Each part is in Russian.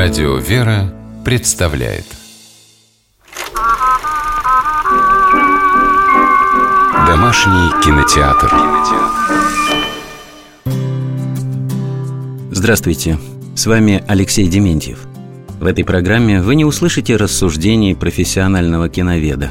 Радио «Вера» представляет Домашний кинотеатр Здравствуйте, с вами Алексей Дементьев. В этой программе вы не услышите рассуждений профессионального киноведа.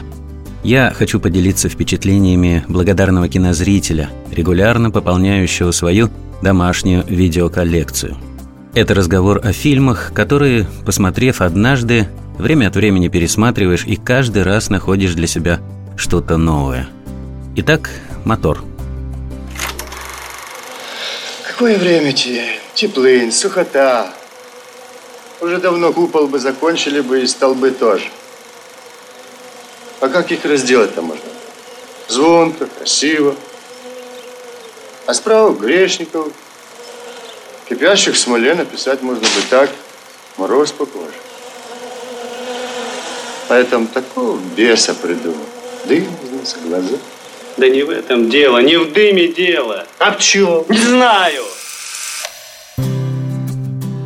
Я хочу поделиться впечатлениями благодарного кинозрителя, регулярно пополняющего свою домашнюю видеоколлекцию – это разговор о фильмах, которые, посмотрев однажды, время от времени пересматриваешь и каждый раз находишь для себя что-то новое. Итак, мотор. Какое время теряем? Теплынь, сухота. Уже давно купол бы закончили бы и столбы тоже. А как их разделать-то можно? Звонко, красиво. А справа грешников, Кипящих в смоле написать можно бы так, мороз по коже. Поэтому такого беса придумал. Дым из носа, глаза. Да не в этом дело, не в дыме дело. А в чем? Не знаю.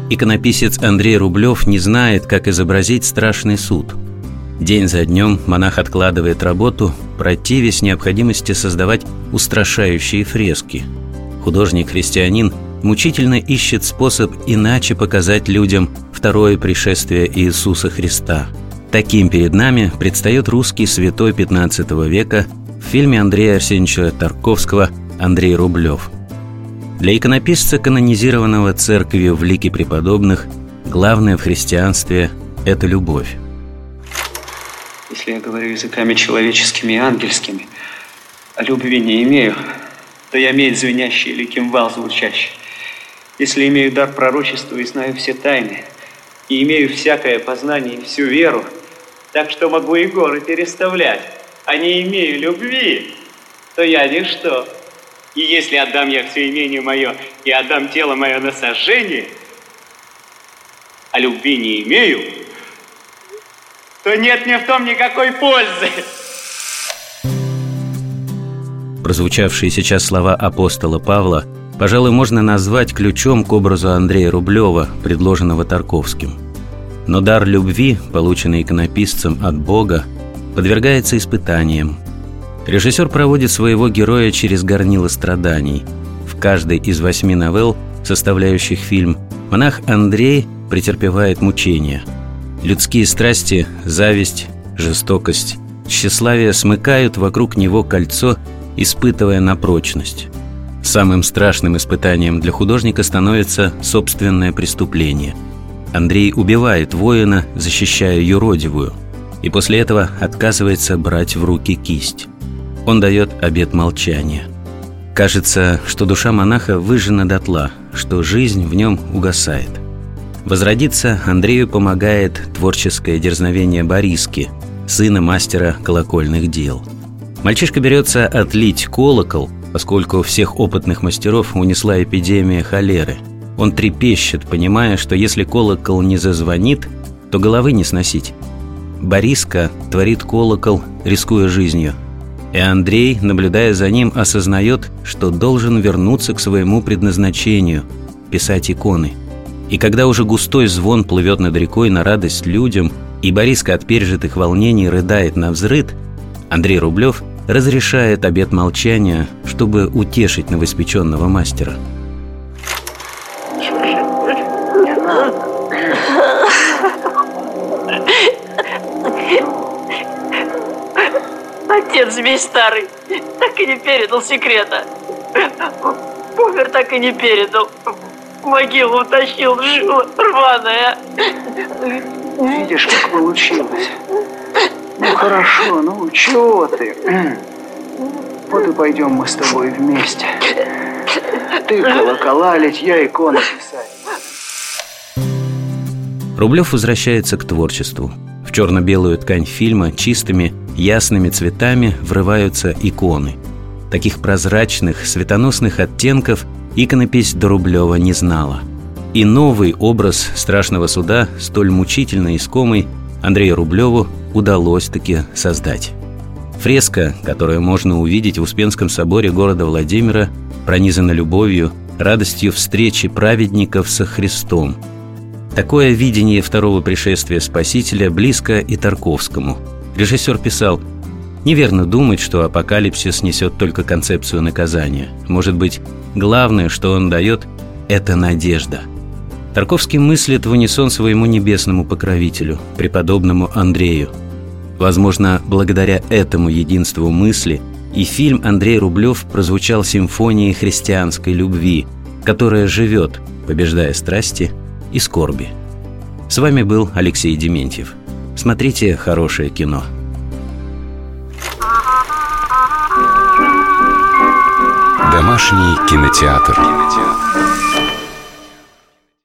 Иконописец Андрей Рублев не знает, как изобразить страшный суд. День за днем монах откладывает работу, противясь необходимости создавать устрашающие фрески. Художник-христианин – мучительно ищет способ иначе показать людям второе пришествие Иисуса Христа. Таким перед нами предстает русский святой 15 века в фильме Андрея Арсеньевича Тарковского «Андрей Рублев». Для иконописца, канонизированного церковью в лике преподобных, главное в христианстве – это любовь. Если я говорю языками человеческими и ангельскими, а любви не имею, то я медь звенящий или кимвал звучащий если имею дар пророчества и знаю все тайны, и имею всякое познание и всю веру, так что могу и горы переставлять, а не имею любви, то я ничто. И если отдам я все имение мое и отдам тело мое на сожжение, а любви не имею, то нет мне в том никакой пользы. Прозвучавшие сейчас слова апостола Павла – пожалуй, можно назвать ключом к образу Андрея Рублева, предложенного Тарковским. Но дар любви, полученный иконописцем от Бога, подвергается испытаниям. Режиссер проводит своего героя через горнило страданий. В каждой из восьми новелл, составляющих фильм, монах Андрей претерпевает мучения. Людские страсти, зависть, жестокость, тщеславие смыкают вокруг него кольцо, испытывая на прочность. Самым страшным испытанием для художника становится собственное преступление. Андрей убивает воина, защищая юродивую, и после этого отказывается брать в руки кисть. Он дает обет молчания. Кажется, что душа монаха выжжена дотла, что жизнь в нем угасает. Возродиться Андрею помогает творческое дерзновение Бориски, сына мастера колокольных дел. Мальчишка берется отлить колокол – поскольку всех опытных мастеров унесла эпидемия холеры. Он трепещет, понимая, что если колокол не зазвонит, то головы не сносить. Бориска творит колокол, рискуя жизнью. И Андрей, наблюдая за ним, осознает, что должен вернуться к своему предназначению – писать иконы. И когда уже густой звон плывет над рекой на радость людям, и Бориска от пережитых волнений рыдает на взрыд, Андрей Рублев разрешает обет молчания, чтобы утешить новоиспеченного мастера. Отец змей старый так и не передал секрета. Помер так и не передал. Могилу утащил, жила рваная. Видишь, как получилось. Ну хорошо, ну чего ты? Вот и пойдем мы с тобой вместе. Ты колокола лить, я иконы писать. Рублев возвращается к творчеству. В черно-белую ткань фильма чистыми, ясными цветами врываются иконы. Таких прозрачных, светоносных оттенков иконопись до Рублева не знала. И новый образ страшного суда, столь мучительно искомый, Андрею Рублеву удалось таки создать. Фреска, которую можно увидеть в Успенском соборе города Владимира, пронизана любовью, радостью встречи праведников со Христом. Такое видение второго пришествия Спасителя близко и Тарковскому. Режиссер писал Неверно думать, что апокалипсис несет только концепцию наказания. Может быть, главное, что он дает, это надежда. Тарковский мыслит в унисон своему небесному покровителю, преподобному Андрею. Возможно, благодаря этому единству мысли и фильм Андрей Рублев прозвучал симфонией христианской любви, которая живет, побеждая страсти и скорби. С вами был Алексей Дементьев. Смотрите хорошее кино. Домашний кинотеатр. кинотеатр.